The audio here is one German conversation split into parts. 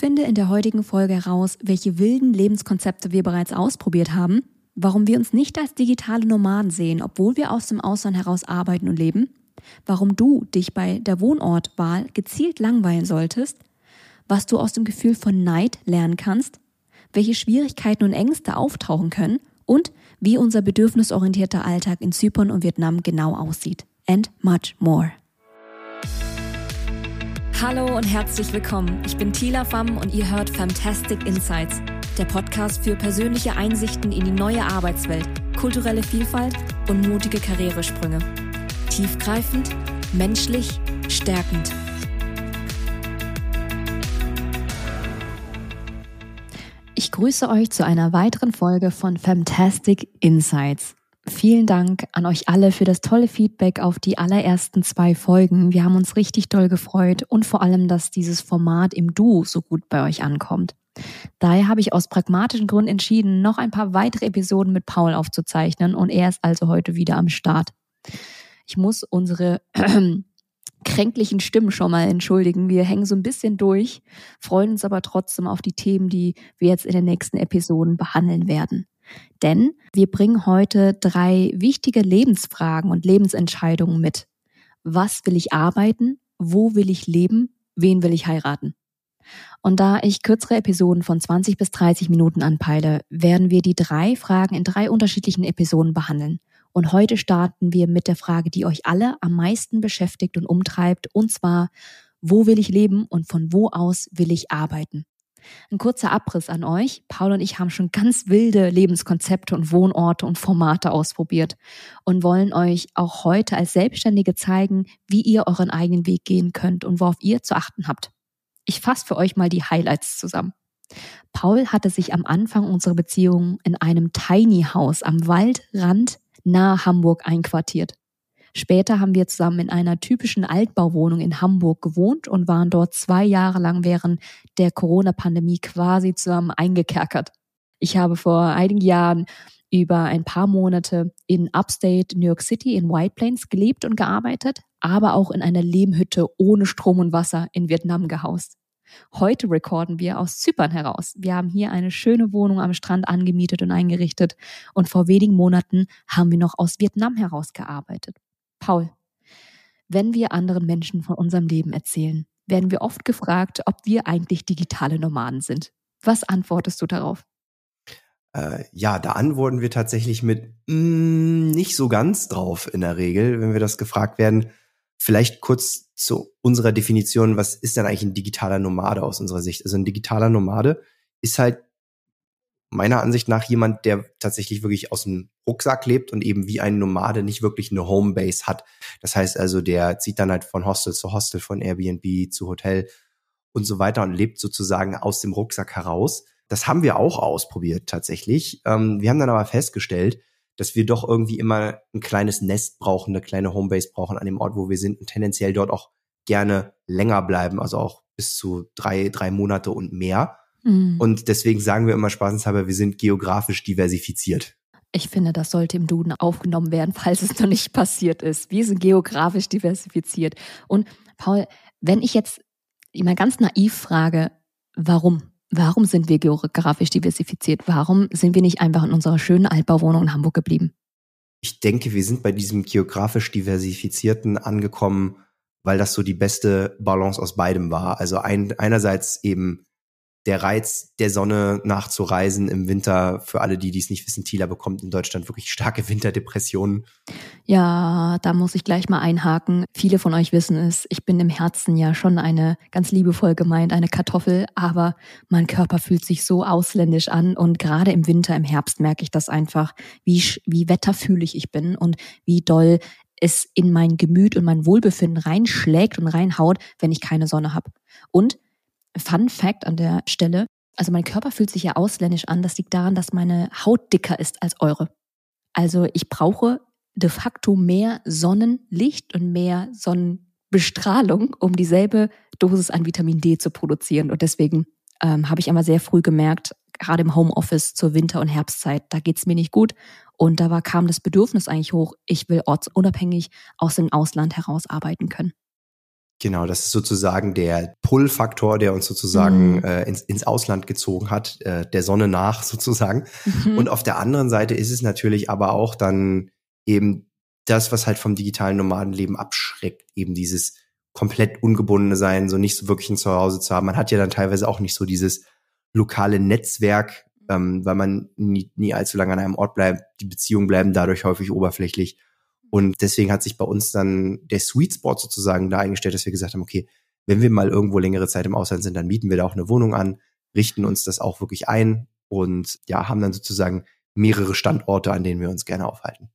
Finde in der heutigen Folge heraus, welche wilden Lebenskonzepte wir bereits ausprobiert haben, warum wir uns nicht als digitale Nomaden sehen, obwohl wir aus dem Ausland heraus arbeiten und leben, warum du dich bei der Wohnortwahl gezielt langweilen solltest, was du aus dem Gefühl von Neid lernen kannst, welche Schwierigkeiten und Ängste auftauchen können und wie unser bedürfnisorientierter Alltag in Zypern und Vietnam genau aussieht. And much more. Hallo und herzlich willkommen. Ich bin Tila Pham und ihr hört Fantastic Insights, der Podcast für persönliche Einsichten in die neue Arbeitswelt, kulturelle Vielfalt und mutige Karrieresprünge. Tiefgreifend, menschlich, stärkend. Ich grüße euch zu einer weiteren Folge von Fantastic Insights. Vielen Dank an euch alle für das tolle Feedback auf die allerersten zwei Folgen. Wir haben uns richtig doll gefreut und vor allem, dass dieses Format im Du so gut bei euch ankommt. Daher habe ich aus pragmatischen Gründen entschieden, noch ein paar weitere Episoden mit Paul aufzuzeichnen und er ist also heute wieder am Start. Ich muss unsere kränklichen Stimmen schon mal entschuldigen. Wir hängen so ein bisschen durch, freuen uns aber trotzdem auf die Themen, die wir jetzt in den nächsten Episoden behandeln werden. Denn wir bringen heute drei wichtige Lebensfragen und Lebensentscheidungen mit. Was will ich arbeiten? Wo will ich leben? Wen will ich heiraten? Und da ich kürzere Episoden von 20 bis 30 Minuten anpeile, werden wir die drei Fragen in drei unterschiedlichen Episoden behandeln. Und heute starten wir mit der Frage, die euch alle am meisten beschäftigt und umtreibt, und zwar, wo will ich leben und von wo aus will ich arbeiten? Ein kurzer Abriss an euch. Paul und ich haben schon ganz wilde Lebenskonzepte und Wohnorte und Formate ausprobiert und wollen euch auch heute als Selbstständige zeigen, wie ihr euren eigenen Weg gehen könnt und worauf ihr zu achten habt. Ich fasse für euch mal die Highlights zusammen. Paul hatte sich am Anfang unserer Beziehung in einem Tiny House am Waldrand nahe Hamburg einquartiert. Später haben wir zusammen in einer typischen Altbauwohnung in Hamburg gewohnt und waren dort zwei Jahre lang während der Corona-Pandemie quasi zusammen eingekerkert. Ich habe vor einigen Jahren über ein paar Monate in Upstate New York City in White Plains gelebt und gearbeitet, aber auch in einer Lehmhütte ohne Strom und Wasser in Vietnam gehaust. Heute recorden wir aus Zypern heraus. Wir haben hier eine schöne Wohnung am Strand angemietet und eingerichtet und vor wenigen Monaten haben wir noch aus Vietnam heraus gearbeitet. Paul, wenn wir anderen Menschen von unserem Leben erzählen, werden wir oft gefragt, ob wir eigentlich digitale Nomaden sind. Was antwortest du darauf? Äh, ja, da antworten wir tatsächlich mit mm, nicht so ganz drauf in der Regel, wenn wir das gefragt werden. Vielleicht kurz zu unserer Definition, was ist denn eigentlich ein digitaler Nomade aus unserer Sicht? Also ein digitaler Nomade ist halt meiner Ansicht nach jemand, der tatsächlich wirklich aus dem Rucksack lebt und eben wie ein Nomade nicht wirklich eine Homebase hat. Das heißt also, der zieht dann halt von Hostel zu Hostel, von Airbnb zu Hotel und so weiter und lebt sozusagen aus dem Rucksack heraus. Das haben wir auch ausprobiert tatsächlich. Ähm, wir haben dann aber festgestellt, dass wir doch irgendwie immer ein kleines Nest brauchen, eine kleine Homebase brauchen an dem Ort, wo wir sind und tendenziell dort auch gerne länger bleiben, also auch bis zu drei, drei Monate und mehr. Mhm. Und deswegen sagen wir immer spaßenshalber, wir sind geografisch diversifiziert. Ich finde, das sollte im Duden aufgenommen werden, falls es noch nicht passiert ist. Wir sind geografisch diversifiziert. Und Paul, wenn ich jetzt mal ganz naiv frage, warum? Warum sind wir geografisch diversifiziert? Warum sind wir nicht einfach in unserer schönen Altbauwohnung in Hamburg geblieben? Ich denke, wir sind bei diesem geografisch diversifizierten angekommen, weil das so die beste Balance aus beidem war. Also ein, einerseits eben der Reiz der Sonne nachzureisen im Winter, für alle, die dies nicht wissen, Tila bekommt in Deutschland wirklich starke Winterdepressionen. Ja, da muss ich gleich mal einhaken. Viele von euch wissen es, ich bin im Herzen ja schon eine ganz liebevoll gemeint, eine Kartoffel, aber mein Körper fühlt sich so ausländisch an und gerade im Winter, im Herbst merke ich das einfach, wie, wie wetterfühlig ich bin und wie doll es in mein Gemüt und mein Wohlbefinden reinschlägt und reinhaut, wenn ich keine Sonne habe. Und Fun Fact an der Stelle. Also mein Körper fühlt sich ja ausländisch an. Das liegt daran, dass meine Haut dicker ist als eure. Also ich brauche de facto mehr Sonnenlicht und mehr Sonnenbestrahlung, um dieselbe Dosis an Vitamin D zu produzieren. Und deswegen ähm, habe ich immer sehr früh gemerkt, gerade im Homeoffice zur Winter- und Herbstzeit, da geht's mir nicht gut. Und da war, kam das Bedürfnis eigentlich hoch, ich will ortsunabhängig aus dem Ausland heraus arbeiten können. Genau, das ist sozusagen der Pull-Faktor, der uns sozusagen mhm. äh, ins, ins Ausland gezogen hat, äh, der Sonne nach sozusagen. Mhm. Und auf der anderen Seite ist es natürlich aber auch dann eben das, was halt vom digitalen Nomadenleben abschreckt, eben dieses komplett ungebundene Sein, so nicht so wirklich ein Zuhause zu haben. Man hat ja dann teilweise auch nicht so dieses lokale Netzwerk, ähm, weil man nie, nie allzu lange an einem Ort bleibt. Die Beziehungen bleiben dadurch häufig oberflächlich. Und deswegen hat sich bei uns dann der Sweet Spot sozusagen da eingestellt, dass wir gesagt haben, okay, wenn wir mal irgendwo längere Zeit im Ausland sind, dann mieten wir da auch eine Wohnung an, richten uns das auch wirklich ein und ja, haben dann sozusagen mehrere Standorte, an denen wir uns gerne aufhalten.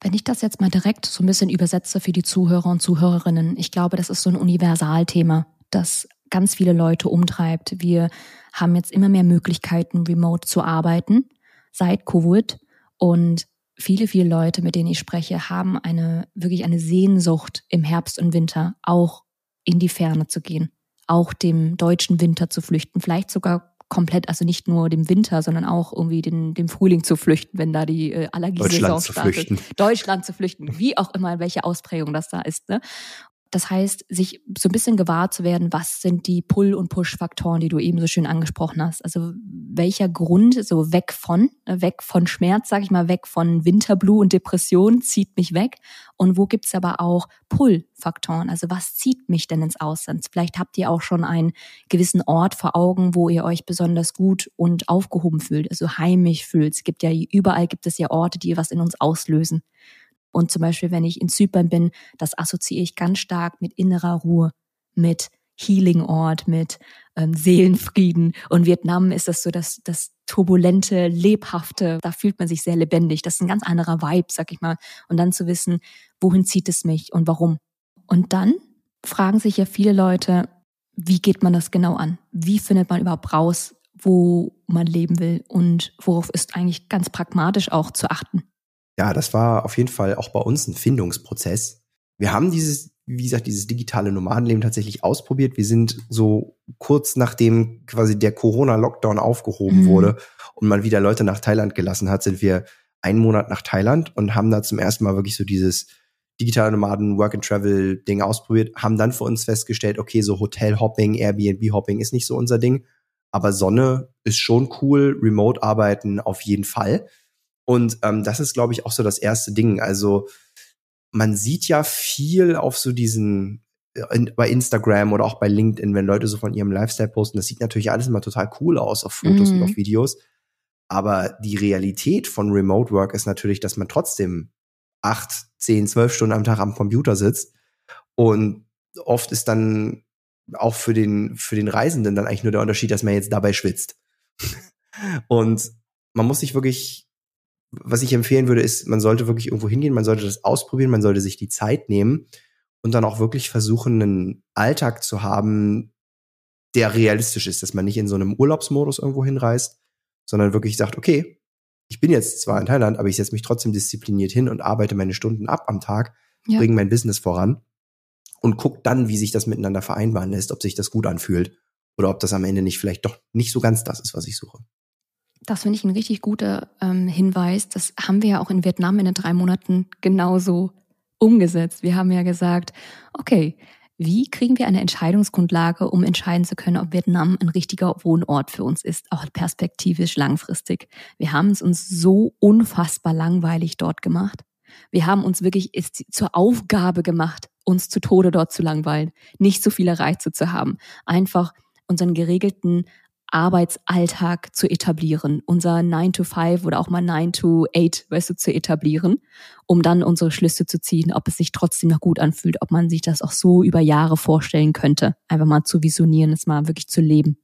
Wenn ich das jetzt mal direkt so ein bisschen übersetze für die Zuhörer und Zuhörerinnen, ich glaube, das ist so ein Universalthema, das ganz viele Leute umtreibt. Wir haben jetzt immer mehr Möglichkeiten, remote zu arbeiten seit Covid und viele, viele Leute, mit denen ich spreche, haben eine, wirklich eine Sehnsucht im Herbst und Winter auch in die Ferne zu gehen, auch dem deutschen Winter zu flüchten, vielleicht sogar komplett, also nicht nur dem Winter, sondern auch irgendwie den, dem Frühling zu flüchten, wenn da die äh, Allergiesaison startet. Flüchten. Deutschland zu flüchten, wie auch immer, welche Ausprägung das da ist. Ne? Das heißt, sich so ein bisschen gewahr zu werden, was sind die Pull- und Push-Faktoren, die du eben so schön angesprochen hast. Also welcher Grund, so weg von, äh, weg von Schmerz, sag ich mal, weg von Winterblue und Depression, zieht mich weg. Und wo gibt's aber auch Pull-Faktoren? Also was zieht mich denn ins Ausland? Vielleicht habt ihr auch schon einen gewissen Ort vor Augen, wo ihr euch besonders gut und aufgehoben fühlt, also heimisch fühlt. Es gibt ja überall gibt es ja Orte, die was in uns auslösen. Und zum Beispiel, wenn ich in Zypern bin, das assoziiere ich ganz stark mit innerer Ruhe, mit Healing-Ort, mit ähm, Seelenfrieden. Und Vietnam ist das so das, das turbulente, lebhafte, da fühlt man sich sehr lebendig. Das ist ein ganz anderer Vibe, sag ich mal. Und dann zu wissen, wohin zieht es mich und warum. Und dann fragen sich ja viele Leute, wie geht man das genau an? Wie findet man überhaupt raus, wo man leben will und worauf ist eigentlich ganz pragmatisch auch zu achten? Ja, das war auf jeden Fall auch bei uns ein Findungsprozess. Wir haben dieses, wie gesagt, dieses digitale Nomadenleben tatsächlich ausprobiert. Wir sind so kurz nachdem quasi der Corona-Lockdown aufgehoben mhm. wurde und man wieder Leute nach Thailand gelassen hat, sind wir einen Monat nach Thailand und haben da zum ersten Mal wirklich so dieses digitale Nomaden Work and Travel Ding ausprobiert, haben dann für uns festgestellt, okay, so Hotel Hopping, Airbnb Hopping ist nicht so unser Ding, aber Sonne ist schon cool, Remote arbeiten auf jeden Fall. Und ähm, das ist, glaube ich, auch so das erste Ding. Also man sieht ja viel auf so diesen äh, in, bei Instagram oder auch bei LinkedIn, wenn Leute so von ihrem Lifestyle posten, das sieht natürlich alles immer total cool aus auf Fotos mhm. und auf Videos. Aber die Realität von Remote Work ist natürlich, dass man trotzdem acht, zehn, zwölf Stunden am Tag am Computer sitzt. Und oft ist dann auch für den, für den Reisenden dann eigentlich nur der Unterschied, dass man jetzt dabei schwitzt. und man muss sich wirklich was ich empfehlen würde, ist, man sollte wirklich irgendwo hingehen, man sollte das ausprobieren, man sollte sich die Zeit nehmen und dann auch wirklich versuchen, einen Alltag zu haben, der realistisch ist, dass man nicht in so einem Urlaubsmodus irgendwo hinreist, sondern wirklich sagt, okay, ich bin jetzt zwar in Thailand, aber ich setze mich trotzdem diszipliniert hin und arbeite meine Stunden ab am Tag, ja. bringe mein Business voran und guck dann, wie sich das miteinander vereinbaren lässt, ob sich das gut anfühlt oder ob das am Ende nicht vielleicht doch nicht so ganz das ist, was ich suche. Das finde ich ein richtig guter ähm, Hinweis. Das haben wir ja auch in Vietnam in den drei Monaten genauso umgesetzt. Wir haben ja gesagt, okay, wie kriegen wir eine Entscheidungsgrundlage, um entscheiden zu können, ob Vietnam ein richtiger Wohnort für uns ist, auch perspektivisch langfristig? Wir haben es uns so unfassbar langweilig dort gemacht. Wir haben uns wirklich zur Aufgabe gemacht, uns zu Tode dort zu langweilen, nicht so viele Reize zu haben, einfach unseren geregelten Arbeitsalltag zu etablieren, unser 9 to 5 oder auch mal 9 to 8, weißt du, zu etablieren, um dann unsere Schlüsse zu ziehen, ob es sich trotzdem noch gut anfühlt, ob man sich das auch so über Jahre vorstellen könnte, einfach mal zu visionieren, es mal wirklich zu leben.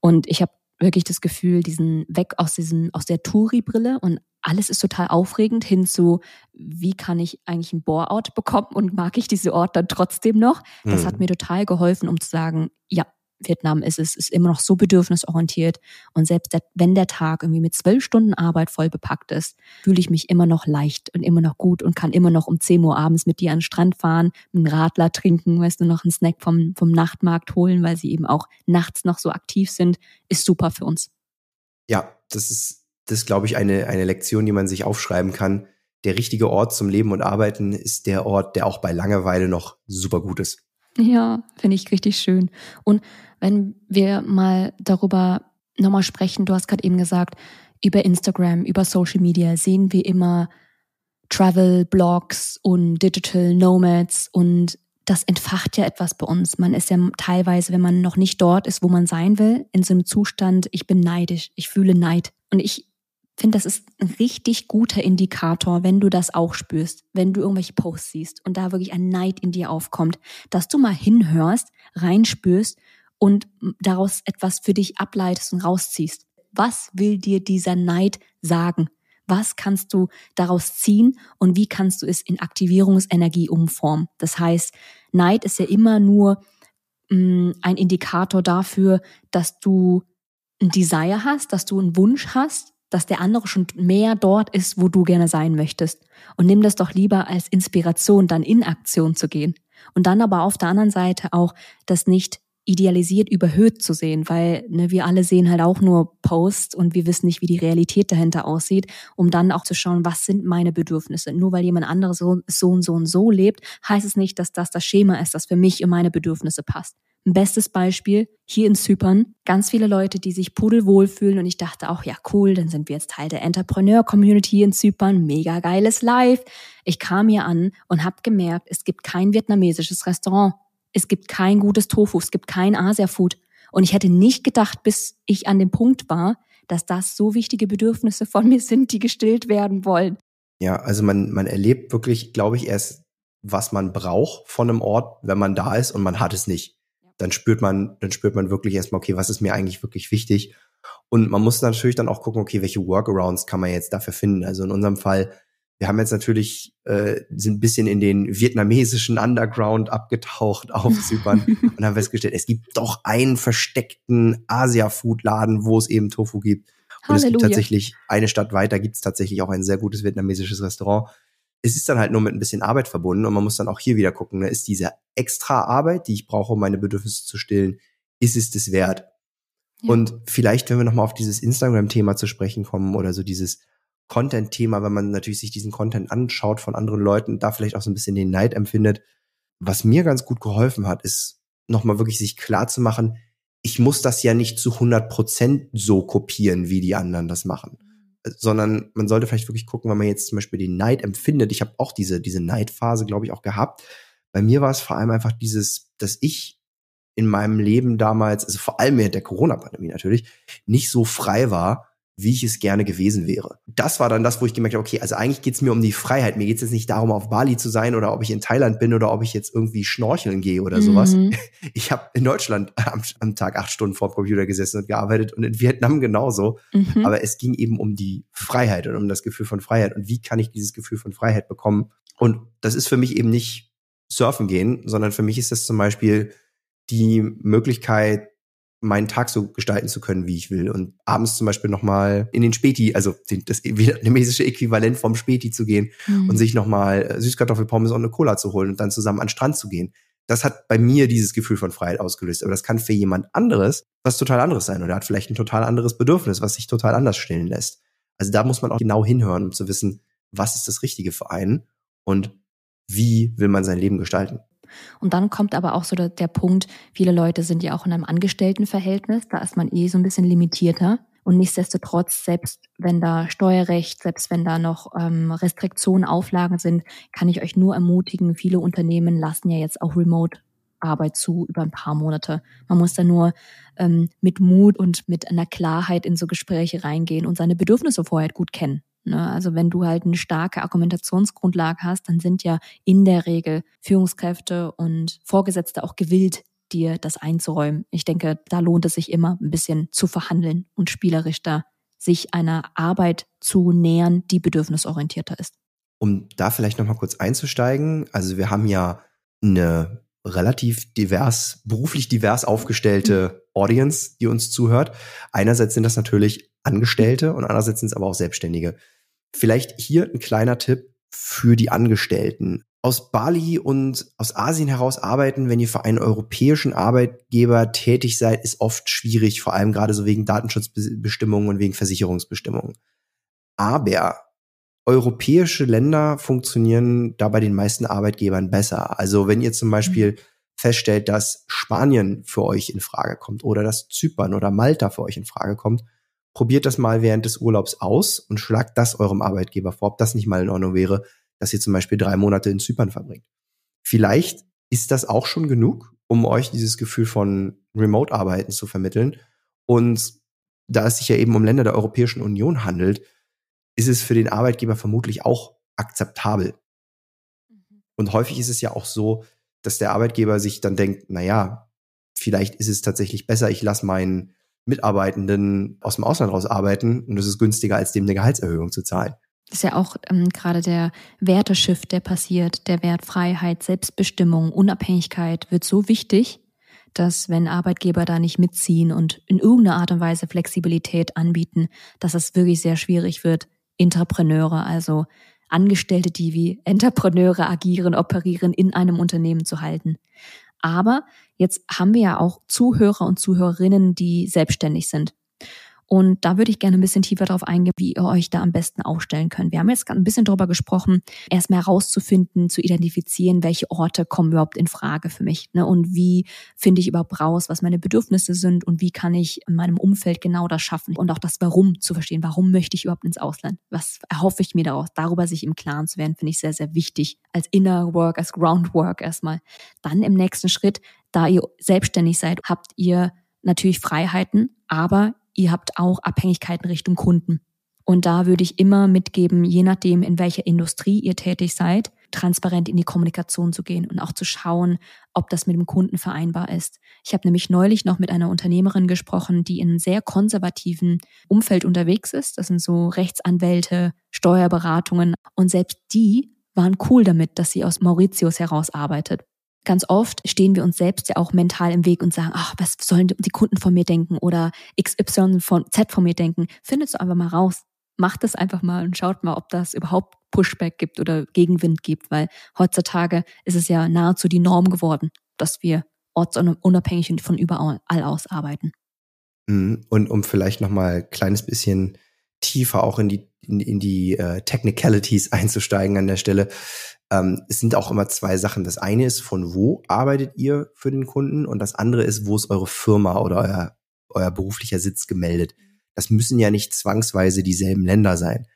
Und ich habe wirklich das Gefühl, diesen weg aus diesem aus der Touri-Brille und alles ist total aufregend hin zu, wie kann ich eigentlich ein Bore-out bekommen und mag ich diese Ort dann trotzdem noch? Das mhm. hat mir total geholfen, um zu sagen, ja, Vietnam ist es, ist immer noch so bedürfnisorientiert. Und selbst der, wenn der Tag irgendwie mit zwölf Stunden Arbeit voll bepackt ist, fühle ich mich immer noch leicht und immer noch gut und kann immer noch um 10 Uhr abends mit dir an den Strand fahren, einen Radler trinken, weißt du, noch einen Snack vom, vom Nachtmarkt holen, weil sie eben auch nachts noch so aktiv sind, ist super für uns. Ja, das ist, das glaube ich, eine, eine Lektion, die man sich aufschreiben kann. Der richtige Ort zum Leben und Arbeiten ist der Ort, der auch bei Langeweile noch super gut ist. Ja, finde ich richtig schön. Und wenn wir mal darüber nochmal sprechen, du hast gerade eben gesagt, über Instagram, über Social Media sehen wir immer Travel, Blogs und Digital Nomads und das entfacht ja etwas bei uns. Man ist ja teilweise, wenn man noch nicht dort ist, wo man sein will, in so einem Zustand, ich bin neidisch, ich fühle Neid. Und ich finde, das ist ein richtig guter Indikator, wenn du das auch spürst, wenn du irgendwelche Posts siehst und da wirklich ein Neid in dir aufkommt, dass du mal hinhörst, reinspürst und daraus etwas für dich ableitest und rausziehst. Was will dir dieser Neid sagen? Was kannst du daraus ziehen und wie kannst du es in Aktivierungsenergie umformen? Das heißt, Neid ist ja immer nur mm, ein Indikator dafür, dass du ein Desire hast, dass du einen Wunsch hast, dass der andere schon mehr dort ist, wo du gerne sein möchtest. Und nimm das doch lieber als Inspiration, dann in Aktion zu gehen. Und dann aber auf der anderen Seite auch das nicht idealisiert überhöht zu sehen, weil ne, wir alle sehen halt auch nur Posts und wir wissen nicht, wie die Realität dahinter aussieht, um dann auch zu schauen, was sind meine Bedürfnisse. Nur weil jemand anderes so, so und so und so lebt, heißt es nicht, dass das das Schema ist, das für mich und meine Bedürfnisse passt. Ein bestes Beispiel hier in Zypern. Ganz viele Leute, die sich pudelwohl fühlen und ich dachte auch, ja cool, dann sind wir jetzt Teil der Entrepreneur-Community in Zypern. Mega geiles Live. Ich kam hier an und habe gemerkt, es gibt kein vietnamesisches Restaurant es gibt kein gutes Tofu, es gibt kein Asia-Food. Und ich hätte nicht gedacht, bis ich an dem Punkt war, dass das so wichtige Bedürfnisse von mir sind, die gestillt werden wollen. Ja, also man, man erlebt wirklich, glaube ich, erst, was man braucht von einem Ort, wenn man da ist und man hat es nicht. Dann spürt man, dann spürt man wirklich erstmal, okay, was ist mir eigentlich wirklich wichtig? Und man muss natürlich dann auch gucken, okay, welche Workarounds kann man jetzt dafür finden? Also in unserem Fall wir haben jetzt natürlich, äh, sind ein bisschen in den vietnamesischen Underground abgetaucht auf Zypern und haben festgestellt, es gibt doch einen versteckten Asia-Food-Laden, wo es eben Tofu gibt. Und Halleluja. es gibt tatsächlich, eine Stadt weiter gibt es tatsächlich auch ein sehr gutes vietnamesisches Restaurant. Es ist dann halt nur mit ein bisschen Arbeit verbunden und man muss dann auch hier wieder gucken, ne, ist diese extra Arbeit, die ich brauche, um meine Bedürfnisse zu stillen, ist es das wert? Ja. Und vielleicht, wenn wir nochmal auf dieses Instagram-Thema zu sprechen kommen oder so dieses, Content-Thema, wenn man natürlich sich diesen Content anschaut von anderen Leuten, da vielleicht auch so ein bisschen den Neid empfindet. Was mir ganz gut geholfen hat, ist nochmal wirklich sich klar zu machen, ich muss das ja nicht zu 100 Prozent so kopieren, wie die anderen das machen. Sondern man sollte vielleicht wirklich gucken, wenn man jetzt zum Beispiel den Neid empfindet. Ich habe auch diese, diese Neidphase, glaube ich, auch gehabt. Bei mir war es vor allem einfach dieses, dass ich in meinem Leben damals, also vor allem während der Corona-Pandemie natürlich, nicht so frei war, wie ich es gerne gewesen wäre. Das war dann das, wo ich gemerkt habe, okay, also eigentlich geht's mir um die Freiheit. Mir geht's jetzt nicht darum, auf Bali zu sein oder ob ich in Thailand bin oder ob ich jetzt irgendwie schnorcheln gehe oder sowas. Mhm. Ich habe in Deutschland am, am, Tag acht Stunden vor dem Computer gesessen und gearbeitet und in Vietnam genauso. Mhm. Aber es ging eben um die Freiheit und um das Gefühl von Freiheit. Und wie kann ich dieses Gefühl von Freiheit bekommen? Und das ist für mich eben nicht surfen gehen, sondern für mich ist das zum Beispiel die Möglichkeit, meinen Tag so gestalten zu können, wie ich will. Und abends zum Beispiel nochmal in den Späti, also den, das vietnamesische Äquivalent vom Späti zu gehen mhm. und sich nochmal äh, Süßkartoffelpommes und eine Cola zu holen und dann zusammen an den Strand zu gehen. Das hat bei mir dieses Gefühl von Freiheit ausgelöst. Aber das kann für jemand anderes was total anderes sein. Oder hat vielleicht ein total anderes Bedürfnis, was sich total anders stillen lässt. Also da muss man auch genau hinhören, um zu wissen, was ist das Richtige für einen und wie will man sein Leben gestalten. Und dann kommt aber auch so der, der Punkt, viele Leute sind ja auch in einem Angestelltenverhältnis, da ist man eh so ein bisschen limitierter. Und nichtsdestotrotz, selbst wenn da Steuerrecht, selbst wenn da noch ähm, Restriktionen, Auflagen sind, kann ich euch nur ermutigen, viele Unternehmen lassen ja jetzt auch Remote Arbeit zu über ein paar Monate. Man muss da nur ähm, mit Mut und mit einer Klarheit in so Gespräche reingehen und seine Bedürfnisse vorher gut kennen. Ne? Also wenn du halt eine starke Argumentationsgrundlage hast, dann sind ja in der Regel Führungskräfte und Vorgesetzte auch gewillt, dir das einzuräumen. Ich denke, da lohnt es sich immer ein bisschen zu verhandeln und spielerisch da sich einer Arbeit zu nähern, die bedürfnisorientierter ist. Um da vielleicht noch mal kurz einzusteigen, also wir haben ja eine relativ divers, beruflich divers aufgestellte Audience, die uns zuhört. Einerseits sind das natürlich Angestellte und andererseits sind es aber auch Selbstständige. Vielleicht hier ein kleiner Tipp für die Angestellten. Aus Bali und aus Asien heraus arbeiten, wenn ihr für einen europäischen Arbeitgeber tätig seid, ist oft schwierig, vor allem gerade so wegen Datenschutzbestimmungen und wegen Versicherungsbestimmungen. Aber europäische Länder funktionieren da bei den meisten Arbeitgebern besser. Also wenn ihr zum Beispiel feststellt, dass Spanien für euch in Frage kommt oder dass Zypern oder Malta für euch in Frage kommt, probiert das mal während des Urlaubs aus und schlagt das eurem Arbeitgeber vor, ob das nicht mal in Ordnung wäre, dass ihr zum Beispiel drei Monate in Zypern verbringt. Vielleicht ist das auch schon genug, um euch dieses Gefühl von Remote-Arbeiten zu vermitteln. Und da es sich ja eben um Länder der Europäischen Union handelt, ist es für den Arbeitgeber vermutlich auch akzeptabel. Mhm. Und häufig ist es ja auch so, dass der Arbeitgeber sich dann denkt, na ja, vielleicht ist es tatsächlich besser, ich lasse meinen Mitarbeitenden aus dem Ausland raus arbeiten und es ist günstiger, als dem eine Gehaltserhöhung zu zahlen. Das ist ja auch ähm, gerade der Werteschiff, der passiert, der Wert Freiheit, Selbstbestimmung, Unabhängigkeit wird so wichtig, dass wenn Arbeitgeber da nicht mitziehen und in irgendeiner Art und Weise Flexibilität anbieten, dass es wirklich sehr schwierig wird, Entrepreneure, also Angestellte, die wie Entrepreneure agieren, operieren, in einem Unternehmen zu halten. Aber jetzt haben wir ja auch Zuhörer und Zuhörerinnen, die selbstständig sind. Und da würde ich gerne ein bisschen tiefer darauf eingehen, wie ihr euch da am besten aufstellen könnt. Wir haben jetzt ein bisschen darüber gesprochen, erstmal herauszufinden, zu identifizieren, welche Orte kommen überhaupt in Frage für mich. Ne? Und wie finde ich überhaupt raus, was meine Bedürfnisse sind und wie kann ich in meinem Umfeld genau das schaffen. Und auch das Warum zu verstehen. Warum möchte ich überhaupt ins Ausland? Was erhoffe ich mir daraus? Darüber sich im Klaren zu werden, finde ich sehr, sehr wichtig. Als Inner Work, als Groundwork erstmal. Dann im nächsten Schritt, da ihr selbstständig seid, habt ihr natürlich Freiheiten, aber ihr habt auch Abhängigkeiten Richtung Kunden. Und da würde ich immer mitgeben, je nachdem, in welcher Industrie ihr tätig seid, transparent in die Kommunikation zu gehen und auch zu schauen, ob das mit dem Kunden vereinbar ist. Ich habe nämlich neulich noch mit einer Unternehmerin gesprochen, die in einem sehr konservativen Umfeld unterwegs ist. Das sind so Rechtsanwälte, Steuerberatungen. Und selbst die waren cool damit, dass sie aus Mauritius heraus arbeitet. Ganz oft stehen wir uns selbst ja auch mental im Weg und sagen, ach, was sollen die Kunden von mir denken oder XY von Z von mir denken. Findet so einfach mal raus. Macht es einfach mal und schaut mal, ob das überhaupt Pushback gibt oder Gegenwind gibt, weil heutzutage ist es ja nahezu die Norm geworden, dass wir ortsunabhängig und von überall aus arbeiten. Mhm. Und um vielleicht noch mal ein kleines bisschen tiefer auch in die in, in die äh, Technicalities einzusteigen an der Stelle. Ähm, es sind auch immer zwei Sachen. Das eine ist, von wo arbeitet ihr für den Kunden und das andere ist, wo ist eure Firma oder euer, euer beruflicher Sitz gemeldet. Das müssen ja nicht zwangsweise dieselben Länder sein.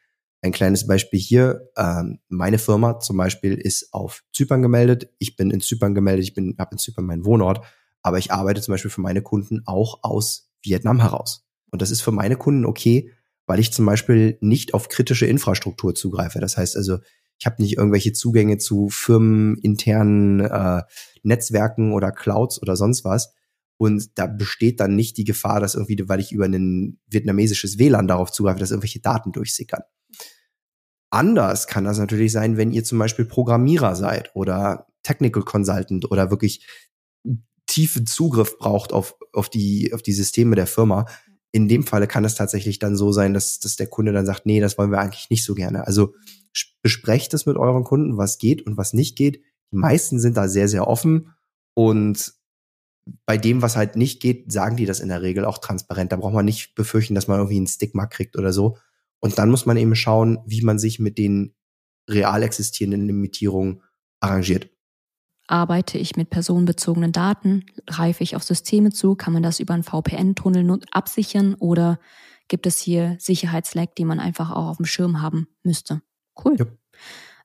Ein kleines Beispiel hier, ähm, meine Firma zum Beispiel ist auf Zypern gemeldet. Ich bin in Zypern gemeldet, ich bin habe in Zypern meinen Wohnort, aber ich arbeite zum Beispiel für meine Kunden auch aus Vietnam heraus. Und das ist für meine Kunden okay, weil ich zum Beispiel nicht auf kritische Infrastruktur zugreife. Das heißt also, ich habe nicht irgendwelche Zugänge zu firmeninternen äh, Netzwerken oder Clouds oder sonst was. Und da besteht dann nicht die Gefahr, dass irgendwie, weil ich über ein vietnamesisches WLAN darauf zugreife, dass irgendwelche Daten durchsickern. Anders kann das natürlich sein, wenn ihr zum Beispiel Programmierer seid oder Technical Consultant oder wirklich tiefen Zugriff braucht auf, auf, die, auf die Systeme der Firma. In dem Falle kann es tatsächlich dann so sein, dass, dass der Kunde dann sagt, nee, das wollen wir eigentlich nicht so gerne. Also besprecht es mit euren Kunden, was geht und was nicht geht. Die meisten sind da sehr, sehr offen und bei dem, was halt nicht geht, sagen die das in der Regel auch transparent. Da braucht man nicht befürchten, dass man irgendwie ein Stigma kriegt oder so. Und dann muss man eben schauen, wie man sich mit den real existierenden Limitierungen arrangiert. Arbeite ich mit personenbezogenen Daten? Greife ich auf Systeme zu? Kann man das über einen VPN-Tunnel absichern? Oder gibt es hier Sicherheitsleck, die man einfach auch auf dem Schirm haben müsste? Cool. Ja.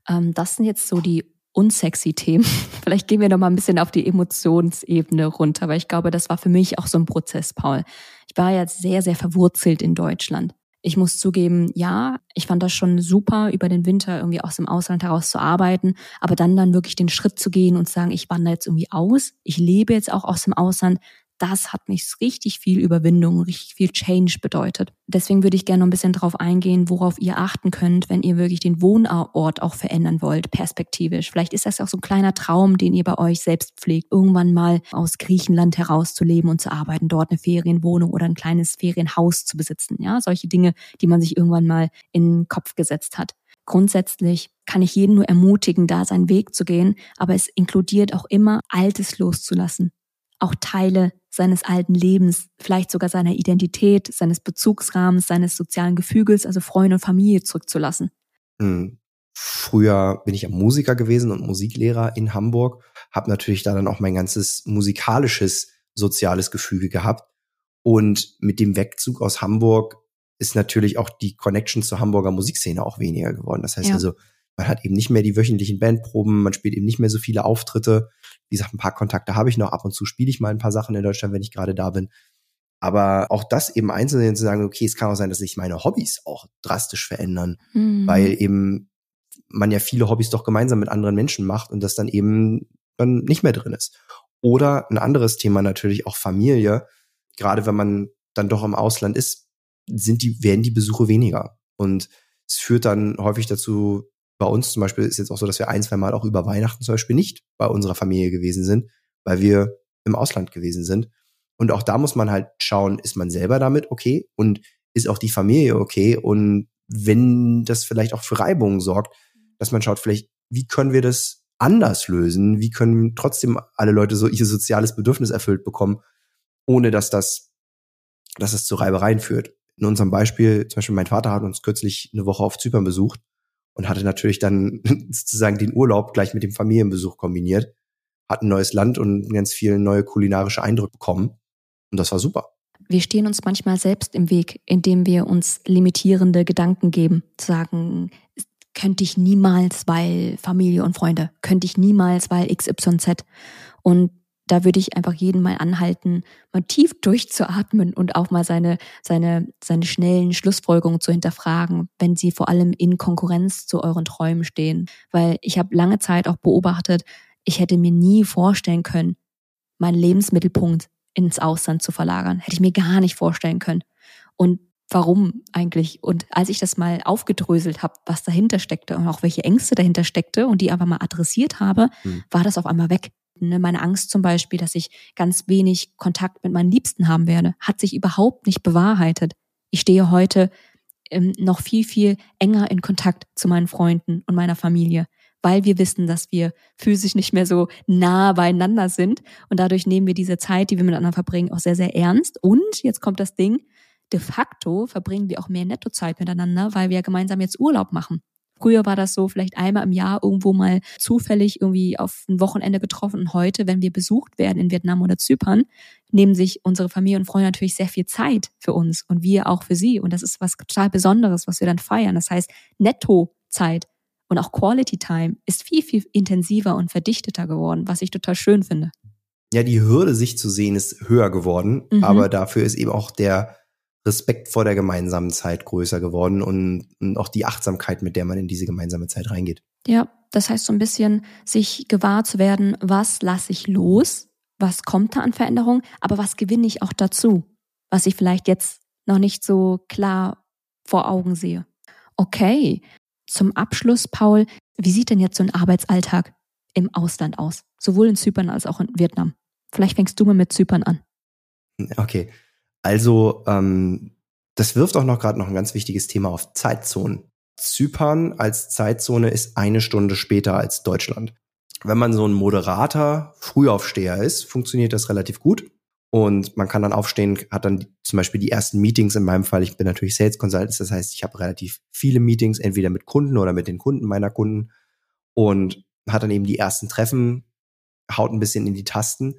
Ähm, das sind jetzt so die unsexy Themen. Vielleicht gehen wir noch mal ein bisschen auf die Emotionsebene runter, weil ich glaube, das war für mich auch so ein Prozess, Paul. Ich war jetzt sehr, sehr verwurzelt in Deutschland. Ich muss zugeben, ja, ich fand das schon super, über den Winter irgendwie aus dem Ausland heraus zu arbeiten, aber dann dann wirklich den Schritt zu gehen und zu sagen, ich wandere jetzt irgendwie aus, ich lebe jetzt auch aus dem Ausland, das hat mich richtig viel Überwindung, richtig viel Change bedeutet. Deswegen würde ich gerne noch ein bisschen darauf eingehen, worauf ihr achten könnt, wenn ihr wirklich den Wohnort auch verändern wollt, perspektivisch. Vielleicht ist das auch so ein kleiner Traum, den ihr bei euch selbst pflegt, irgendwann mal aus Griechenland herauszuleben und zu arbeiten, dort eine Ferienwohnung oder ein kleines Ferienhaus zu besitzen. Ja, solche Dinge, die man sich irgendwann mal in den Kopf gesetzt hat. Grundsätzlich kann ich jeden nur ermutigen, da seinen Weg zu gehen, aber es inkludiert auch immer, Altes loszulassen. Auch Teile seines alten Lebens, vielleicht sogar seiner Identität, seines Bezugsrahmens, seines sozialen Gefügels, also Freunde und Familie zurückzulassen. Hm. früher bin ich ja Musiker gewesen und Musiklehrer in Hamburg, habe natürlich da dann auch mein ganzes musikalisches soziales Gefüge gehabt. Und mit dem Wegzug aus Hamburg ist natürlich auch die Connection zur Hamburger Musikszene auch weniger geworden. Das heißt ja. also, man hat eben nicht mehr die wöchentlichen Bandproben, man spielt eben nicht mehr so viele Auftritte. Wie gesagt, ein paar Kontakte habe ich noch, ab und zu spiele ich mal ein paar Sachen in Deutschland, wenn ich gerade da bin. Aber auch das eben einzeln zu sagen, okay, es kann auch sein, dass sich meine Hobbys auch drastisch verändern, mhm. weil eben man ja viele Hobbys doch gemeinsam mit anderen Menschen macht und das dann eben dann nicht mehr drin ist. Oder ein anderes Thema natürlich auch Familie. Gerade wenn man dann doch im Ausland ist, sind die, werden die Besuche weniger. Und es führt dann häufig dazu, bei uns zum Beispiel ist jetzt auch so, dass wir ein, zwei Mal auch über Weihnachten zum Beispiel nicht bei unserer Familie gewesen sind, weil wir im Ausland gewesen sind. Und auch da muss man halt schauen, ist man selber damit okay und ist auch die Familie okay und wenn das vielleicht auch für Reibungen sorgt, dass man schaut, vielleicht, wie können wir das anders lösen? Wie können trotzdem alle Leute so ihr soziales Bedürfnis erfüllt bekommen, ohne dass das, dass es zu Reibereien führt? In unserem Beispiel, zum Beispiel mein Vater hat uns kürzlich eine Woche auf Zypern besucht und hatte natürlich dann sozusagen den Urlaub gleich mit dem Familienbesuch kombiniert, hat ein neues Land und ganz viele neue kulinarische Eindrücke bekommen. Und das war super. Wir stehen uns manchmal selbst im Weg, indem wir uns limitierende Gedanken geben. Sagen, könnte ich niemals, weil Familie und Freunde, könnte ich niemals, weil XYZ. Und da würde ich einfach jeden mal anhalten, mal tief durchzuatmen und auch mal seine, seine, seine schnellen Schlussfolgerungen zu hinterfragen, wenn sie vor allem in Konkurrenz zu euren Träumen stehen. Weil ich habe lange Zeit auch beobachtet, ich hätte mir nie vorstellen können, meinen Lebensmittelpunkt ins Ausland zu verlagern. Hätte ich mir gar nicht vorstellen können. Und warum eigentlich? Und als ich das mal aufgedröselt habe, was dahinter steckte und auch welche Ängste dahinter steckte und die einfach mal adressiert habe, hm. war das auf einmal weg. Ne, meine Angst zum Beispiel, dass ich ganz wenig Kontakt mit meinen Liebsten haben werde, hat sich überhaupt nicht bewahrheitet. Ich stehe heute ähm, noch viel, viel enger in Kontakt zu meinen Freunden und meiner Familie, weil wir wissen, dass wir physisch nicht mehr so nah beieinander sind. Und dadurch nehmen wir diese Zeit, die wir miteinander verbringen, auch sehr, sehr ernst. Und jetzt kommt das Ding, de facto verbringen wir auch mehr Nettozeit miteinander, weil wir gemeinsam jetzt Urlaub machen. Früher war das so vielleicht einmal im Jahr irgendwo mal zufällig irgendwie auf ein Wochenende getroffen. Und heute, wenn wir besucht werden in Vietnam oder Zypern, nehmen sich unsere Familie und Freunde natürlich sehr viel Zeit für uns und wir auch für sie. Und das ist was total Besonderes, was wir dann feiern. Das heißt, Nettozeit und auch Quality Time ist viel, viel intensiver und verdichteter geworden, was ich total schön finde. Ja, die Hürde, sich zu sehen, ist höher geworden, mhm. aber dafür ist eben auch der Respekt vor der gemeinsamen Zeit größer geworden und, und auch die Achtsamkeit, mit der man in diese gemeinsame Zeit reingeht. Ja, das heißt so ein bisschen, sich gewahr zu werden, was lasse ich los, was kommt da an Veränderung, aber was gewinne ich auch dazu, was ich vielleicht jetzt noch nicht so klar vor Augen sehe. Okay, zum Abschluss, Paul, wie sieht denn jetzt so ein Arbeitsalltag im Ausland aus? Sowohl in Zypern als auch in Vietnam. Vielleicht fängst du mal mit Zypern an. Okay, also ähm, das wirft auch noch gerade noch ein ganz wichtiges Thema auf Zeitzonen. Zypern als Zeitzone ist eine Stunde später als Deutschland. Wenn man so ein moderater Frühaufsteher ist, funktioniert das relativ gut. Und man kann dann aufstehen, hat dann zum Beispiel die ersten Meetings in meinem Fall. Ich bin natürlich Sales Consultant, das heißt, ich habe relativ viele Meetings, entweder mit Kunden oder mit den Kunden meiner Kunden. Und hat dann eben die ersten Treffen, haut ein bisschen in die Tasten.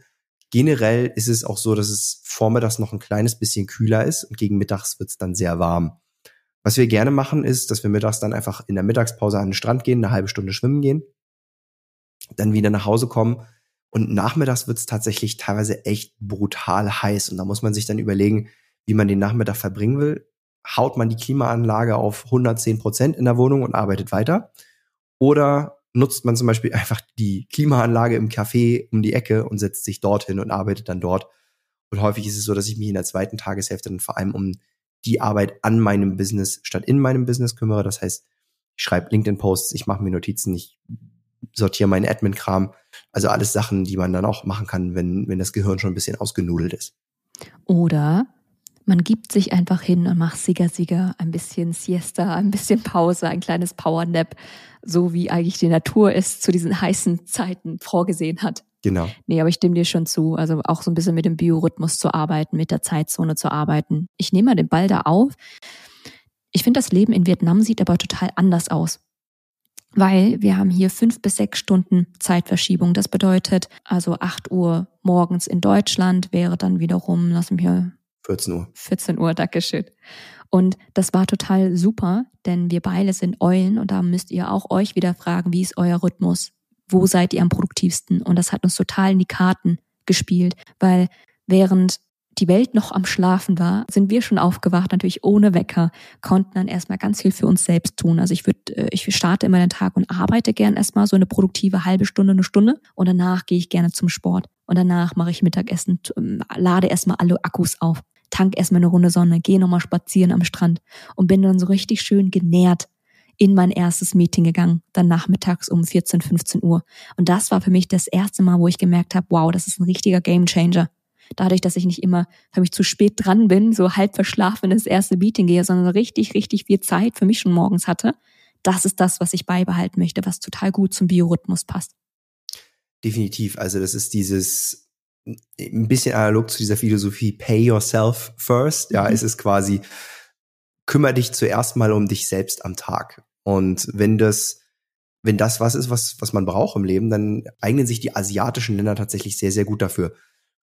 Generell ist es auch so, dass es vormittags noch ein kleines bisschen kühler ist und gegen mittags wird es dann sehr warm. Was wir gerne machen, ist, dass wir mittags dann einfach in der Mittagspause an den Strand gehen, eine halbe Stunde schwimmen gehen, dann wieder nach Hause kommen und nachmittags wird es tatsächlich teilweise echt brutal heiß und da muss man sich dann überlegen, wie man den Nachmittag verbringen will. Haut man die Klimaanlage auf 110 Prozent in der Wohnung und arbeitet weiter? Oder nutzt man zum Beispiel einfach die Klimaanlage im Café um die Ecke und setzt sich dorthin und arbeitet dann dort. Und häufig ist es so, dass ich mich in der zweiten Tageshälfte dann vor allem um die Arbeit an meinem Business statt in meinem Business kümmere. Das heißt, ich schreibe LinkedIn-Posts, ich mache mir Notizen, ich sortiere meinen Admin-Kram. Also alles Sachen, die man dann auch machen kann, wenn, wenn das Gehirn schon ein bisschen ausgenudelt ist. Oder man gibt sich einfach hin und macht Sieger, Sieger, ein bisschen Siesta, ein bisschen Pause, ein kleines Powernap, so wie eigentlich die Natur es zu diesen heißen Zeiten vorgesehen hat. Genau. Nee, aber ich stimme dir schon zu. Also auch so ein bisschen mit dem Biorhythmus zu arbeiten, mit der Zeitzone zu arbeiten. Ich nehme mal den Ball da auf. Ich finde, das Leben in Vietnam sieht aber total anders aus. weil wir haben hier fünf bis sechs Stunden Zeitverschiebung. Das bedeutet also acht Uhr morgens in Deutschland wäre dann wiederum, lass mich hier 14 Uhr. 14 Uhr, Dankeschön. Und das war total super, denn wir beide sind Eulen und da müsst ihr auch euch wieder fragen, wie ist euer Rhythmus? Wo seid ihr am produktivsten? Und das hat uns total in die Karten gespielt, weil während die Welt noch am Schlafen war, sind wir schon aufgewacht, natürlich ohne Wecker, konnten dann erstmal ganz viel für uns selbst tun. Also ich würde, äh, ich starte immer den Tag und arbeite gern erstmal so eine produktive halbe Stunde, eine Stunde und danach gehe ich gerne zum Sport. Und danach mache ich Mittagessen, ähm, lade erstmal alle Akkus auf, tank erstmal eine Runde Sonne, gehe nochmal spazieren am Strand und bin dann so richtig schön genährt in mein erstes Meeting gegangen, dann nachmittags um 14, 15 Uhr. Und das war für mich das erste Mal, wo ich gemerkt habe, wow, das ist ein richtiger Gamechanger dadurch, dass ich nicht immer, wenn ich zu spät dran bin, so halb verschlafen ins erste Meeting gehe, sondern richtig, richtig viel Zeit für mich schon morgens hatte. Das ist das, was ich beibehalten möchte, was total gut zum Biorhythmus passt. Definitiv. Also das ist dieses ein bisschen analog zu dieser Philosophie Pay yourself first. Ja, mhm. es ist quasi kümmere dich zuerst mal um dich selbst am Tag. Und wenn das wenn das was ist, was, was man braucht im Leben, dann eignen sich die asiatischen Länder tatsächlich sehr, sehr gut dafür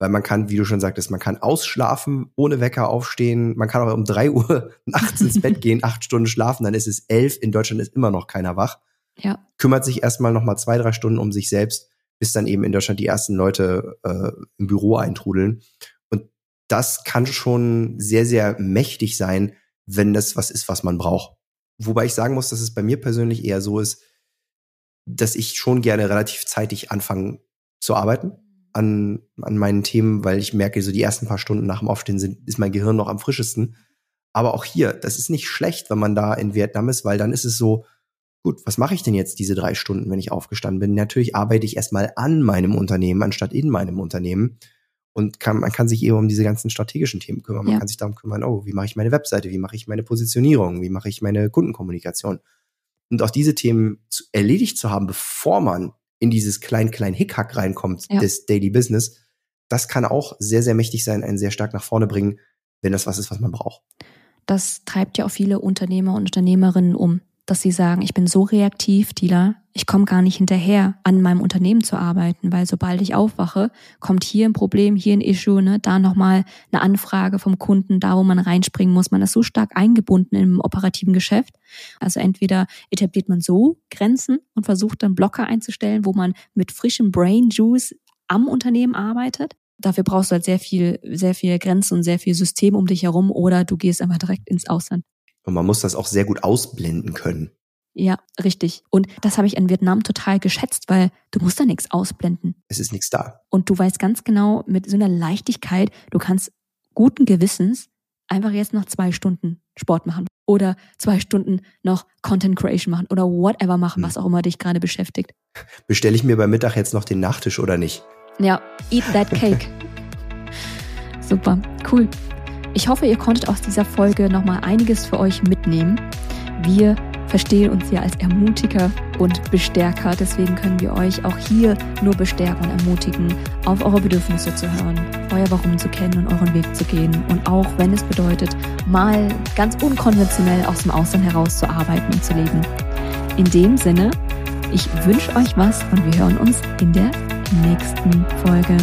weil man kann, wie du schon sagtest, man kann ausschlafen, ohne Wecker aufstehen, man kann auch um drei Uhr nachts ins Bett gehen, acht Stunden schlafen, dann ist es elf, in Deutschland ist immer noch keiner wach. Ja. Kümmert sich erstmal noch mal zwei, drei Stunden um sich selbst, bis dann eben in Deutschland die ersten Leute äh, im Büro eintrudeln. Und das kann schon sehr, sehr mächtig sein, wenn das was ist, was man braucht. Wobei ich sagen muss, dass es bei mir persönlich eher so ist, dass ich schon gerne relativ zeitig anfange zu arbeiten an, an meinen Themen, weil ich merke, so die ersten paar Stunden nach dem Aufstehen sind, ist mein Gehirn noch am frischesten. Aber auch hier, das ist nicht schlecht, wenn man da in Vietnam ist, weil dann ist es so, gut, was mache ich denn jetzt diese drei Stunden, wenn ich aufgestanden bin? Natürlich arbeite ich erstmal an meinem Unternehmen, anstatt in meinem Unternehmen. Und kann, man kann sich eben um diese ganzen strategischen Themen kümmern. Man ja. kann sich darum kümmern, oh, wie mache ich meine Webseite, wie mache ich meine Positionierung, wie mache ich meine Kundenkommunikation. Und auch diese Themen zu, erledigt zu haben, bevor man in dieses klein-klein Hickhack reinkommt ja. des Daily Business, das kann auch sehr, sehr mächtig sein, einen sehr stark nach vorne bringen, wenn das was ist, was man braucht. Das treibt ja auch viele Unternehmer und Unternehmerinnen um dass sie sagen, ich bin so reaktiv, Dila, ich komme gar nicht hinterher, an meinem Unternehmen zu arbeiten, weil sobald ich aufwache, kommt hier ein Problem, hier ein Issue, ne, da nochmal eine Anfrage vom Kunden, da wo man reinspringen muss. Man ist so stark eingebunden im operativen Geschäft. Also entweder etabliert man so Grenzen und versucht dann Blocker einzustellen, wo man mit frischem Brain Juice am Unternehmen arbeitet. Dafür brauchst du halt sehr viel, sehr viel Grenzen und sehr viel System um dich herum oder du gehst einfach direkt ins Ausland. Und man muss das auch sehr gut ausblenden können. Ja, richtig. Und das habe ich in Vietnam total geschätzt, weil du musst da nichts ausblenden. Es ist nichts da. Und du weißt ganz genau, mit so einer Leichtigkeit, du kannst guten Gewissens einfach jetzt noch zwei Stunden Sport machen oder zwei Stunden noch Content Creation machen oder whatever machen, hm. was auch immer dich gerade beschäftigt. Bestelle ich mir beim Mittag jetzt noch den Nachtisch oder nicht? Ja, eat that cake. Super, cool. Ich hoffe, ihr konntet aus dieser Folge nochmal einiges für euch mitnehmen. Wir verstehen uns ja als Ermutiger und Bestärker. Deswegen können wir euch auch hier nur bestärken und ermutigen, auf eure Bedürfnisse zu hören, euer Warum zu kennen und euren Weg zu gehen. Und auch wenn es bedeutet, mal ganz unkonventionell aus dem Ausland heraus zu arbeiten und zu leben. In dem Sinne, ich wünsche euch was und wir hören uns in der nächsten Folge.